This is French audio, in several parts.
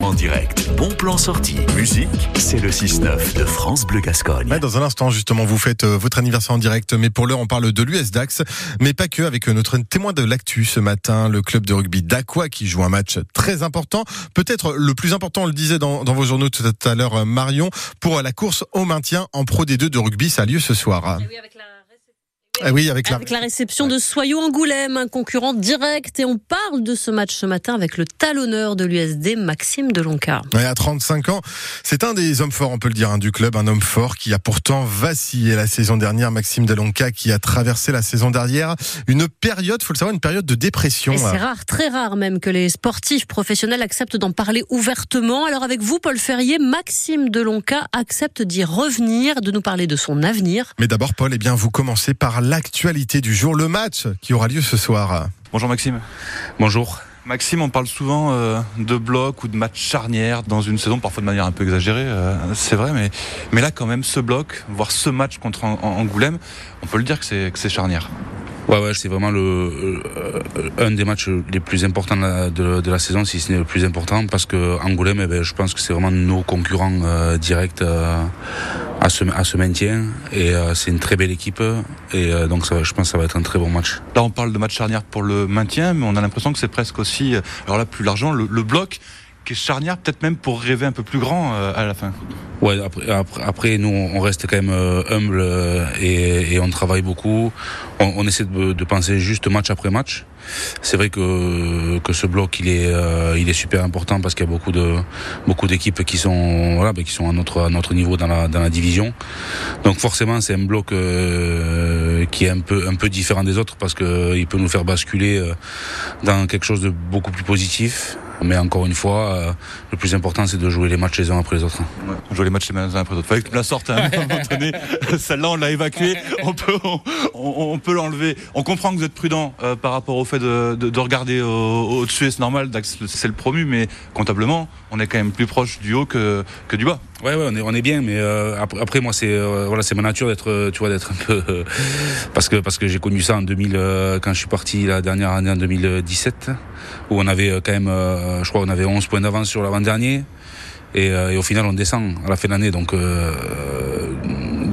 En direct, bon plan sorti. Musique, c'est le 6-9 de France Bleu Gascogne. Ouais, dans un instant, justement, vous faites euh, votre anniversaire en direct, mais pour l'heure, on parle de l'US Dax, mais pas que, avec euh, notre témoin de l'actu ce matin, le club de rugby d'Aqua qui joue un match très important, peut-être le plus important, on le disait dans, dans vos journaux tout à l'heure, euh, Marion, pour la course au maintien en Pro D2 de rugby, ça a lieu ce soir. Et oui, avec la... Ah oui, avec la... Avec la réception de Soyaux Angoulême, un concurrent direct. Et on parle de ce match ce matin avec le talonneur de l'USD, Maxime Delonca. Ouais, à 35 ans, c'est un des hommes forts, on peut le dire, hein, du club, un homme fort qui a pourtant vacillé la saison dernière. Maxime Delonca qui a traversé la saison dernière une période, faut le savoir, une période de dépression. Et c'est rare, très rare même, que les sportifs professionnels acceptent d'en parler ouvertement. Alors avec vous, Paul Ferrier, Maxime Delonca accepte d'y revenir, de nous parler de son avenir. Mais d'abord, Paul, eh bien, vous commencez par l'actualité du jour, le match qui aura lieu ce soir. Bonjour Maxime. Bonjour. Maxime, on parle souvent euh, de bloc ou de match charnière dans une saison, parfois de manière un peu exagérée, euh, c'est vrai, mais, mais là quand même, ce bloc, voire ce match contre An- An- Angoulême, on peut le dire que c'est, que c'est charnière. Ouais, ouais, c'est vraiment le, euh, un des matchs les plus importants de la, de, de la saison, si ce n'est le plus important, parce que Angoulême, eh ben, je pense que c'est vraiment nos concurrents euh, directs euh, à, ce, à ce maintien. Et euh, c'est une très belle équipe. Et euh, donc, ça, je pense que ça va être un très bon match. Là, on parle de match charnière pour le maintien, mais on a l'impression que c'est presque aussi, euh, alors là, plus largement, le, le bloc charnière, peut-être même pour rêver un peu plus grand euh, à la fin. Ouais, après, après, nous, on reste quand même euh, humble euh, et, on travaille beaucoup. On, essaie de, penser juste match après match. C'est vrai que, que ce bloc, il est, il est super important parce qu'il y a beaucoup beaucoup d'équipes qui sont, voilà, ben, qui sont à notre, niveau dans la, division. Donc forcément, c'est un bloc qui est un peu, un peu différent des autres parce que il peut nous faire basculer dans quelque chose de beaucoup plus positif. Mais encore une fois, euh, le plus important, c'est de jouer les matchs les uns après les autres. Ouais. On joue les matchs les uns après les autres. Fallait que tu la sorte hein, à un moment donné. Celle-là, on l'a évacuée. On peut, on, peut l'enlever. On comprend que vous êtes prudent euh, par rapport au fait de, de- de regarder au- au-dessus. et c'est normal. C'est le promu, mais comptablement, on est quand même plus proche du haut que, que du bas. Ouais, ouais, on est, on est bien, mais euh, après, après, moi, c'est euh, voilà, c'est ma nature d'être, euh, tu vois, d'être un peu euh, parce que parce que j'ai connu ça en 2000 euh, quand je suis parti la dernière année en 2017 où on avait euh, quand même, je crois, on avait 11 points d'avance sur l'avant-dernier et, euh, et au final on descend à la fin de l'année, donc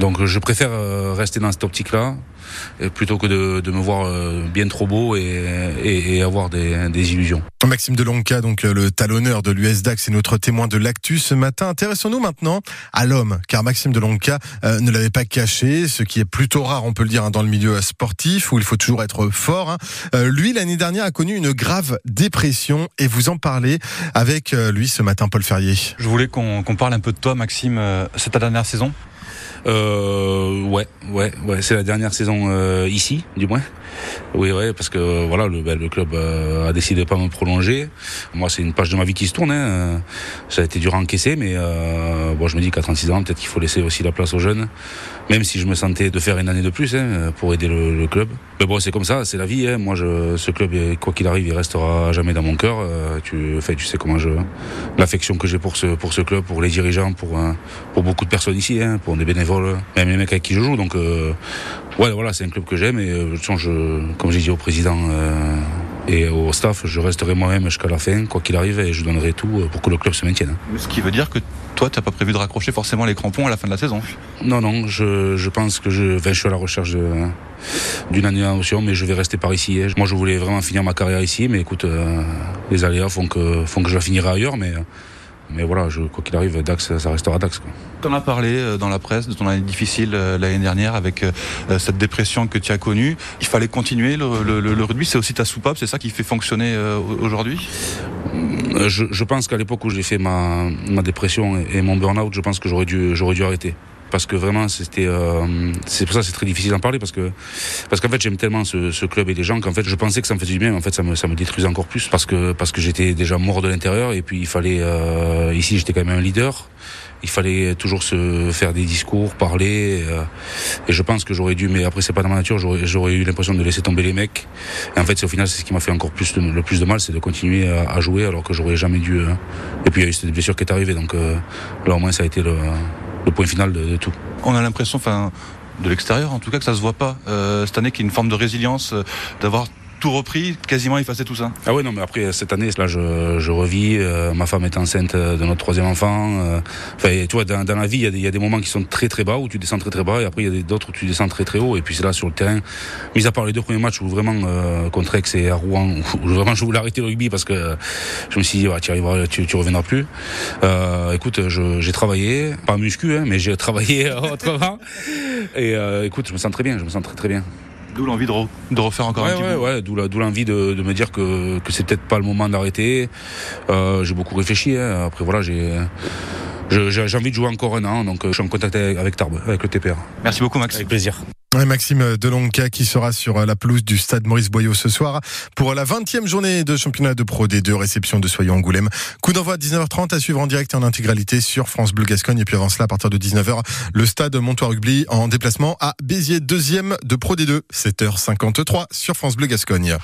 donc je préfère euh, rester dans cette optique-là plutôt que de, de me voir euh, bien trop beau et, et, et avoir des, des illusions. Maxime Delonca, donc euh, le talonneur de l'US Dax, est notre témoin de l'actu ce matin. Intéressons-nous maintenant à l'homme, car Maxime Delonca euh, ne l'avait pas caché, ce qui est plutôt rare, on peut le dire, hein, dans le milieu sportif, où il faut toujours être fort. hein. Euh, lui, l'année dernière, a connu une grave dépression, et vous en parlez avec euh, lui ce matin, Paul Ferrier. Je voulais qu'on parle un peu de toi, Maxime. C'est ta dernière saison? Euh, ouais, ouais, ouais. C'est la dernière saison euh, ici, du moins. Oui, ouais, parce que voilà, le, ben, le club euh, a décidé de pas me prolonger. Moi, c'est une page de ma vie qui se tourne. Hein. Ça a été dur à encaisser, mais euh, bon, je me dis qu'à 36 ans, peut-être qu'il faut laisser aussi la place aux jeunes, même si je me sentais de faire une année de plus hein, pour aider le, le club. Mais bon, c'est comme ça, c'est la vie. Hein. Moi, je, ce club, quoi qu'il arrive, il restera jamais dans mon cœur. Euh, tu, enfin, tu sais comment je, l'affection que j'ai pour ce pour ce club, pour les dirigeants, pour euh, pour beaucoup de personnes ici, hein, pour des bénévoles, même les mecs avec qui je joue. Donc euh, ouais, voilà, c'est un club que j'aime et de toute façon, je, comme j'ai dit au président euh, et au staff, je resterai moi-même jusqu'à la fin, quoi qu'il arrive, et je donnerai tout euh, pour que le club se maintienne. Ce qui veut dire que toi, tu n'as pas prévu de raccrocher forcément les crampons à la fin de la saison. Non, non, je, je pense que je, enfin, je suis à la recherche de- d'une annulation, mais je vais rester par ici. hein. Moi, je voulais vraiment finir ma carrière ici, mais écoute, euh, les aléas font que, font que je la finirai ailleurs, mais, mais voilà, je, quoi qu'il arrive, Dax, ça restera Dax. Tu en as parlé euh, dans la presse de ton année difficile euh, l'année dernière avec euh, cette dépression que tu as connue. Il fallait continuer. Le, le- rugby, c'est aussi ta soupape. C'est ça qui fait fonctionner aujourd'hui? Je, je pense qu'à l'époque où j'ai fait ma, ma dépression et, et mon burn-out, je pense que j'aurais dû, j'aurais dû arrêter. Parce que vraiment, c'était, euh, c'est pour ça c'est très difficile d'en parler parce que, parce qu'en fait, j'aime tellement ce, club et les gens qu'en fait, je pensais que ça me faisait du bien, mais en fait, ça me, ça me détruisait encore plus parce que, parce que j'étais déjà mort de l'intérieur et puis il fallait, euh, ici, j'étais quand même un leader. Il fallait toujours se faire des discours, parler, euh, et je pense que j'aurais dû, mais après c'est pas dans ma nature, j'aurais, eu l'impression de laisser tomber les mecs. Et en fait, au final, c'est ce qui m'a fait encore plus de- le plus de mal, c'est de continuer à, jouer alors que j'aurais jamais dû. euh, Et puis il y a eu cette blessure qui est arrivée, donc là au moins ça a été le, le point final de, tout. On a l'impression, enfin, de l'extérieur en tout cas, que ça se voit pas. Euh, cette année, qu'il y a une forme de résilience, euh, d'avoir repris, quasiment effacer tout ça. Ah ouais, non, mais après cette année, là, je, je revis. euh, ma femme est enceinte de notre troisième enfant. euh, tu vois, dans, la vie, il y, a des- moments qui sont très très bas où tu descends très très bas, et après il y a d'autres où tu descends très très haut. Et puis c'est là sur le terrain, mis à part les deux premiers matchs où vraiment euh, contre Aix et à Rouen, où vraiment je voulais arrêter le rugby parce que je me suis dit, tu arriveras, tu, reviendras plus. Euh, écoute, j'ai travaillé, pas muscu, hein, mais j'ai travaillé autrement. Et euh, écoute, je me sens très bien, je me sens très très bien. D'où l'envie de, re- de refaire encore Ouais, un petit ouais, d'où l'envie de, de me dire que, que c'est peut-être pas le moment d'arrêter. Euh, j'ai beaucoup réfléchi. hein. Après, voilà, j'ai j'ai envie de jouer encore un an, donc euh, je suis en contact avec, avec Tarbes, avec le TPR. Merci beaucoup Max. Avec plaisir. Maxime Delonca qui sera sur la pelouse du stade Maurice Boyau ce soir pour la 20e journée de championnat de Pro D2 réception de Soyons Angoulême. Coup d'envoi à 19h30 à suivre en direct et en intégralité sur France Bleu Gascogne et puis avant cela à partir de 19h le stade Montois Rugby en déplacement à Béziers deuxième de Pro D2 7h53 sur France Bleu Gascogne.